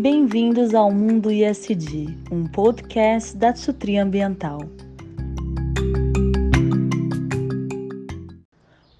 Bem-vindos ao Mundo ISD, um podcast da Tsutri Ambiental.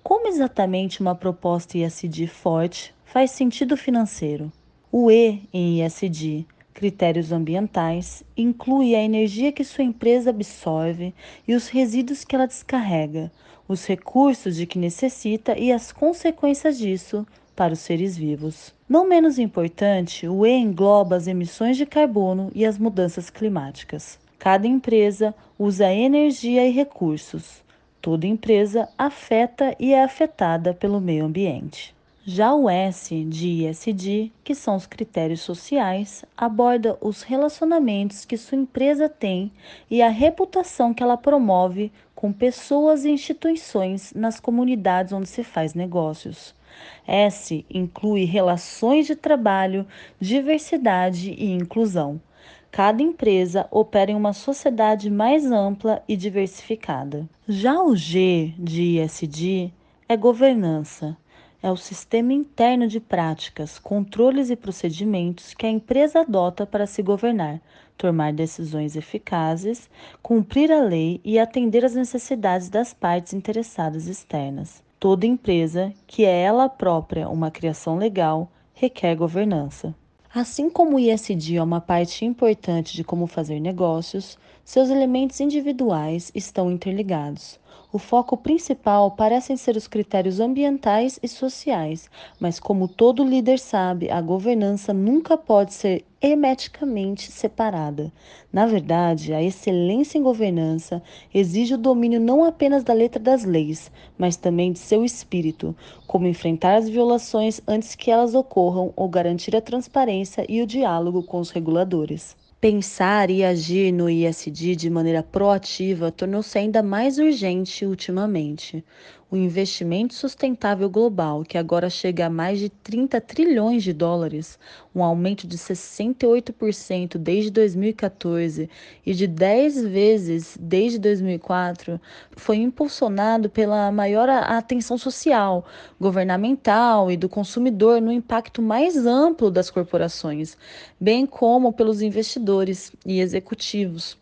Como exatamente uma proposta ISD forte faz sentido financeiro? O E em ISD, critérios ambientais, inclui a energia que sua empresa absorve e os resíduos que ela descarrega, os recursos de que necessita e as consequências disso para os seres vivos. Não menos importante, o E engloba as emissões de carbono e as mudanças climáticas. Cada empresa usa energia e recursos. Toda empresa afeta e é afetada pelo meio ambiente. Já o S de ISD, que são os critérios sociais, aborda os relacionamentos que sua empresa tem e a reputação que ela promove com pessoas e instituições nas comunidades onde se faz negócios. S inclui relações de trabalho, diversidade e inclusão. Cada empresa opera em uma sociedade mais ampla e diversificada. Já o G de ISD é governança. É o sistema interno de práticas, controles e procedimentos que a empresa adota para se governar, tomar decisões eficazes, cumprir a lei e atender às necessidades das partes interessadas externas. Toda empresa, que é ela própria uma criação legal, requer governança. Assim como o ISD é uma parte importante de como fazer negócios, seus elementos individuais estão interligados. O foco principal parecem ser os critérios ambientais e sociais, mas como todo líder sabe, a governança nunca pode ser hermeticamente separada. Na verdade, a excelência em governança exige o domínio não apenas da letra das leis, mas também de seu espírito, como enfrentar as violações antes que elas ocorram ou garantir a transparência e o diálogo com os reguladores. Pensar e agir no ISD de maneira proativa tornou-se ainda mais urgente ultimamente o investimento sustentável global, que agora chega a mais de 30 trilhões de dólares, um aumento de 68% desde 2014 e de 10 vezes desde 2004, foi impulsionado pela maior atenção social, governamental e do consumidor no impacto mais amplo das corporações, bem como pelos investidores e executivos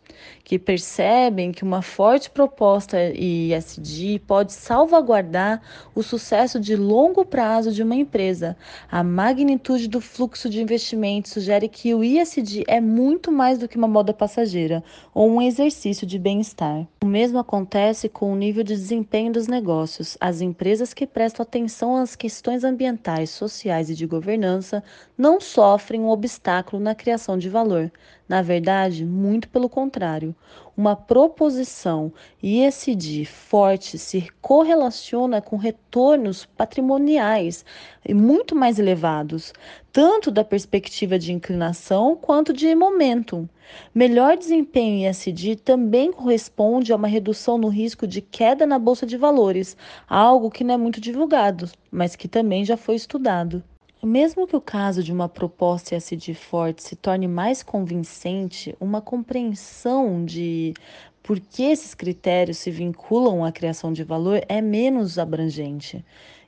que percebem que uma forte proposta ISD pode salvaguardar o sucesso de longo prazo de uma empresa. A magnitude do fluxo de investimentos sugere que o ISD é muito mais do que uma moda passageira ou um exercício de bem-estar. O mesmo acontece com o nível de desempenho dos negócios. As empresas que prestam atenção às questões ambientais, sociais e de governança não sofrem um obstáculo na criação de valor. Na verdade, muito pelo contrário. Uma proposição ISD forte se correlaciona com retornos patrimoniais muito mais elevados, tanto da perspectiva de inclinação quanto de momentum. Melhor desempenho ISD também corresponde a uma redução no risco de queda na bolsa de valores, algo que não é muito divulgado, mas que também já foi estudado. Mesmo que o caso de uma proposta SD forte se torne mais convincente, uma compreensão de por que esses critérios se vinculam à criação de valor é menos abrangente.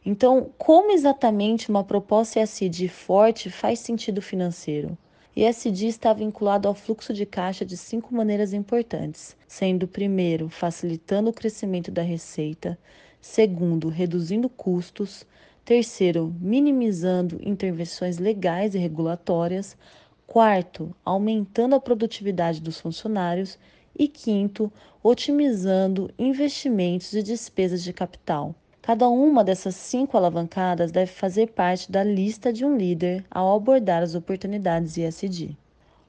Então, como exatamente uma proposta SD forte faz sentido financeiro? E SD está vinculado ao fluxo de caixa de cinco maneiras importantes, sendo primeiro, facilitando o crescimento da receita, segundo, reduzindo custos, Terceiro, minimizando intervenções legais e regulatórias. Quarto, aumentando a produtividade dos funcionários. E quinto, otimizando investimentos e despesas de capital. Cada uma dessas cinco alavancadas deve fazer parte da lista de um líder ao abordar as oportunidades ISD.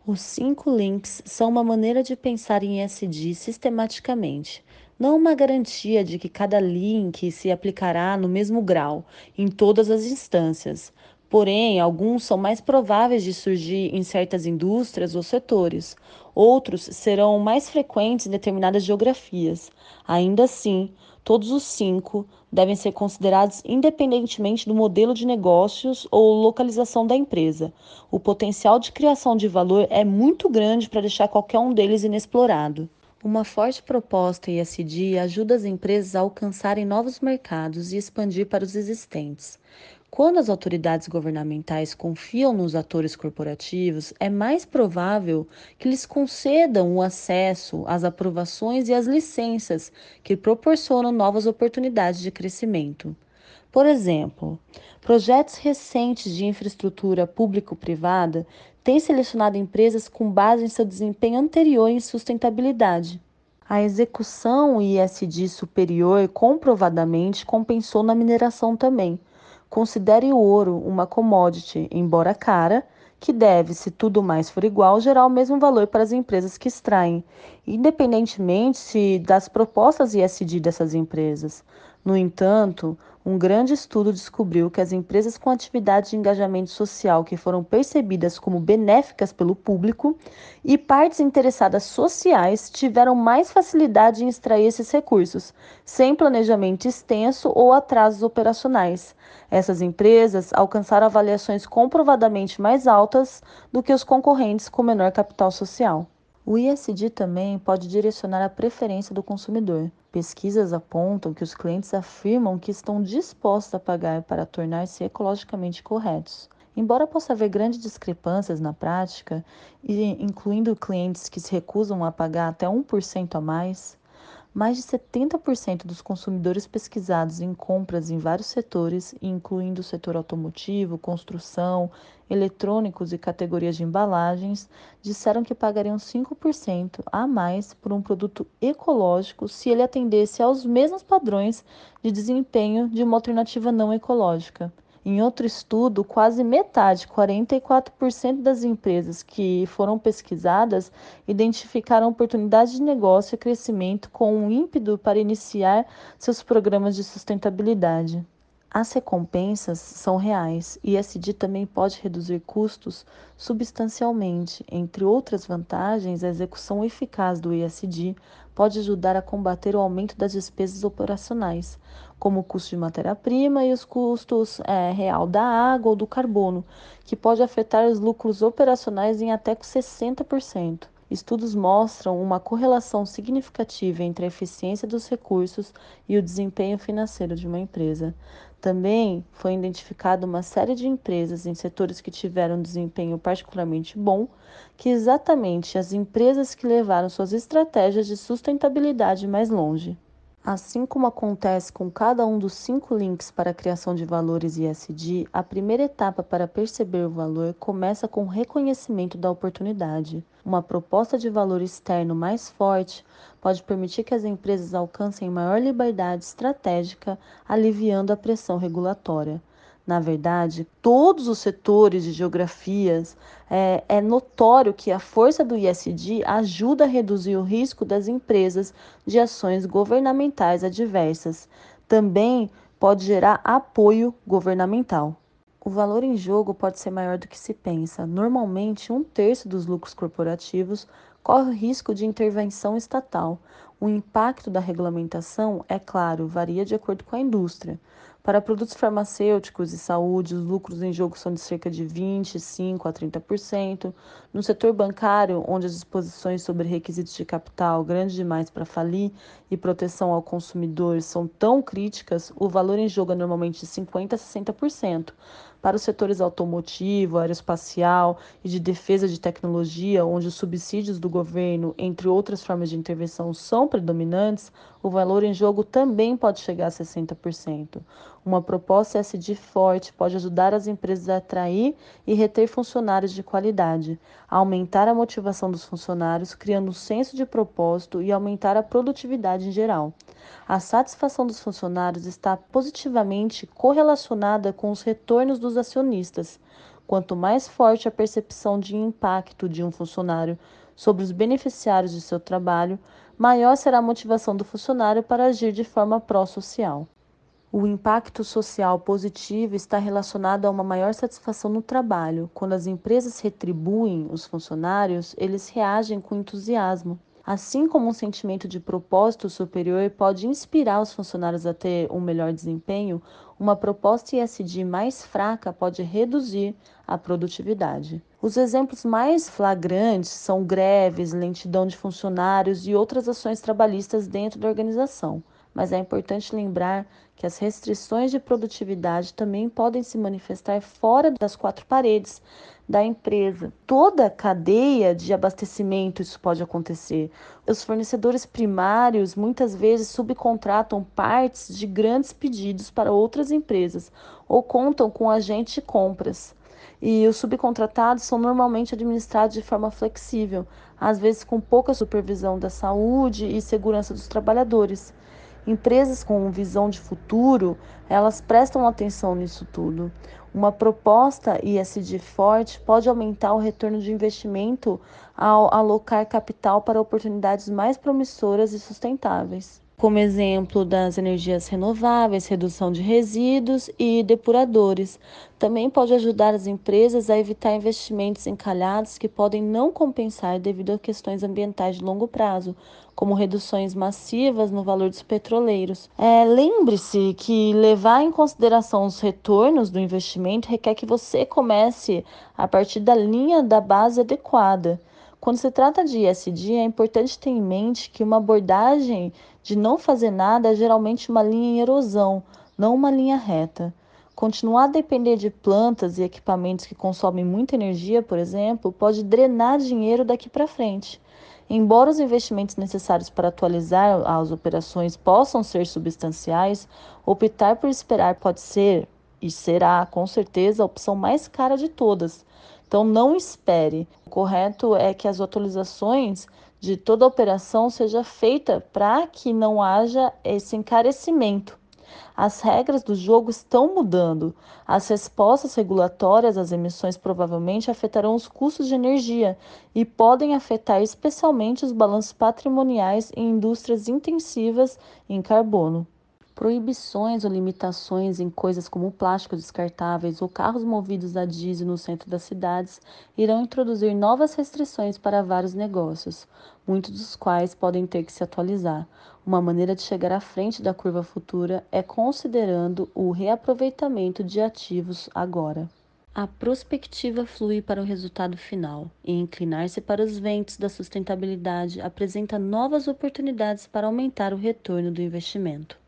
Os cinco links são uma maneira de pensar em ISD sistematicamente, não uma garantia de que cada link se aplicará no mesmo grau em todas as instâncias. Porém, alguns são mais prováveis de surgir em certas indústrias ou setores, outros serão mais frequentes em determinadas geografias. Ainda assim, todos os cinco devem ser considerados independentemente do modelo de negócios ou localização da empresa. O potencial de criação de valor é muito grande para deixar qualquer um deles inexplorado. Uma forte proposta ISD ajuda as empresas a alcançarem novos mercados e expandir para os existentes. Quando as autoridades governamentais confiam nos atores corporativos, é mais provável que lhes concedam o acesso às aprovações e às licenças que proporcionam novas oportunidades de crescimento. Por exemplo, projetos recentes de infraestrutura público-privada têm selecionado empresas com base em seu desempenho anterior em sustentabilidade. A execução ISD superior comprovadamente compensou na mineração também Considere o ouro uma commodity, embora cara, que deve, se tudo mais for igual, gerar o mesmo valor para as empresas que extraem, independentemente das propostas ISD dessas empresas. No entanto, um grande estudo descobriu que as empresas com atividades de engajamento social que foram percebidas como benéficas pelo público e partes interessadas sociais tiveram mais facilidade em extrair esses recursos, sem planejamento extenso ou atrasos operacionais. Essas empresas alcançaram avaliações comprovadamente mais altas do que os concorrentes com menor capital social. O ISD também pode direcionar a preferência do consumidor. Pesquisas apontam que os clientes afirmam que estão dispostos a pagar para tornar-se ecologicamente corretos. Embora possa haver grandes discrepâncias na prática, incluindo clientes que se recusam a pagar até 1% a mais, mais de 70% dos consumidores pesquisados em compras em vários setores, incluindo o setor automotivo, construção, eletrônicos e categorias de embalagens, disseram que pagariam 5% a mais por um produto ecológico se ele atendesse aos mesmos padrões de desempenho de uma alternativa não ecológica. Em outro estudo, quase metade, 44% das empresas que foram pesquisadas identificaram oportunidades de negócio e crescimento com um ímpeto para iniciar seus programas de sustentabilidade. As recompensas são reais e SD também pode reduzir custos substancialmente. Entre outras vantagens, a execução eficaz do ESG pode ajudar a combater o aumento das despesas operacionais, como o custo de matéria-prima e os custos é, real da água ou do carbono, que pode afetar os lucros operacionais em até 60%. Estudos mostram uma correlação significativa entre a eficiência dos recursos e o desempenho financeiro de uma empresa. Também foi identificada uma série de empresas em setores que tiveram desempenho particularmente bom, que exatamente as empresas que levaram suas estratégias de sustentabilidade mais longe. Assim como acontece com cada um dos cinco links para a criação de valores ISD, a primeira etapa para perceber o valor começa com o reconhecimento da oportunidade. Uma proposta de valor externo mais forte pode permitir que as empresas alcancem maior liberdade estratégica, aliviando a pressão regulatória. Na verdade, todos os setores de geografias é, é, notório que a força do ISD ajuda a reduzir o risco das empresas de ações governamentais adversas. Também pode gerar apoio governamental. O valor em jogo pode ser maior do que se pensa. Normalmente, um terço dos lucros corporativos corre o risco de intervenção estatal. O impacto da regulamentação, é claro, varia de acordo com a indústria. Para produtos farmacêuticos e saúde, os lucros em jogo são de cerca de 25 a 30%. No setor bancário, onde as disposições sobre requisitos de capital grandes demais para falir e proteção ao consumidor são tão críticas, o valor em jogo é normalmente de 50 a 60%. Para os setores automotivo, aeroespacial e de defesa de tecnologia, onde os subsídios do governo, entre outras formas de intervenção, são predominantes, o valor em jogo também pode chegar a 60%. Uma proposta SD forte pode ajudar as empresas a atrair e reter funcionários de qualidade, aumentar a motivação dos funcionários, criando um senso de propósito e aumentar a produtividade em geral. A satisfação dos funcionários está positivamente correlacionada com os retornos dos acionistas. Quanto mais forte a percepção de impacto de um funcionário sobre os beneficiários de seu trabalho, maior será a motivação do funcionário para agir de forma pró-social. O impacto social positivo está relacionado a uma maior satisfação no trabalho. Quando as empresas retribuem os funcionários, eles reagem com entusiasmo. Assim como um sentimento de propósito superior pode inspirar os funcionários a ter um melhor desempenho, uma proposta ISD mais fraca pode reduzir a produtividade. Os exemplos mais flagrantes são greves, lentidão de funcionários e outras ações trabalhistas dentro da organização. mas é importante lembrar que as restrições de produtividade também podem se manifestar fora das quatro paredes da empresa. Toda a cadeia de abastecimento isso pode acontecer. Os fornecedores primários muitas vezes subcontratam partes de grandes pedidos para outras empresas ou contam com agente de compras. E os subcontratados são normalmente administrados de forma flexível, às vezes com pouca supervisão da saúde e segurança dos trabalhadores. Empresas com visão de futuro, elas prestam atenção nisso tudo. Uma proposta ISD forte pode aumentar o retorno de investimento ao alocar capital para oportunidades mais promissoras e sustentáveis como exemplo das energias renováveis, redução de resíduos e depuradores. Também pode ajudar as empresas a evitar investimentos encalhados que podem não compensar devido a questões ambientais de longo prazo, como reduções massivas no valor dos petroleiros. É, Lembre-se que levar em consideração os retornos do investimento requer que você comece a partir da linha da base adequada. Quando se trata de ISD, é importante ter em mente que uma abordagem de não fazer nada é geralmente uma linha em erosão, não uma linha reta. Continuar a depender de plantas e equipamentos que consomem muita energia, por exemplo, pode drenar dinheiro daqui para frente. Embora os investimentos necessários para atualizar as operações possam ser substanciais, optar por esperar pode ser e será, com certeza, a opção mais cara de todas. Então não espere. O correto é que as atualizações de toda a operação seja feita para que não haja esse encarecimento. As regras do jogo estão mudando. As respostas regulatórias às emissões provavelmente afetarão os custos de energia e podem afetar especialmente os balanços patrimoniais em indústrias intensivas em carbono. Proibições ou limitações em coisas como plásticos descartáveis ou carros movidos a diesel no centro das cidades irão introduzir novas restrições para vários negócios, muitos dos quais podem ter que se atualizar. Uma maneira de chegar à frente da curva futura é considerando o reaproveitamento de ativos agora. A prospectiva flui para o resultado final e inclinar-se para os ventos da sustentabilidade apresenta novas oportunidades para aumentar o retorno do investimento.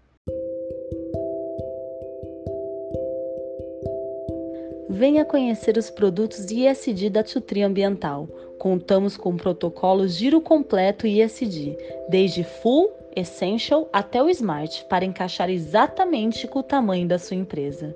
Venha conhecer os produtos ISD da Tutri Ambiental. Contamos com protocolo giro completo ISD, desde Full, Essential até o Smart, para encaixar exatamente com o tamanho da sua empresa.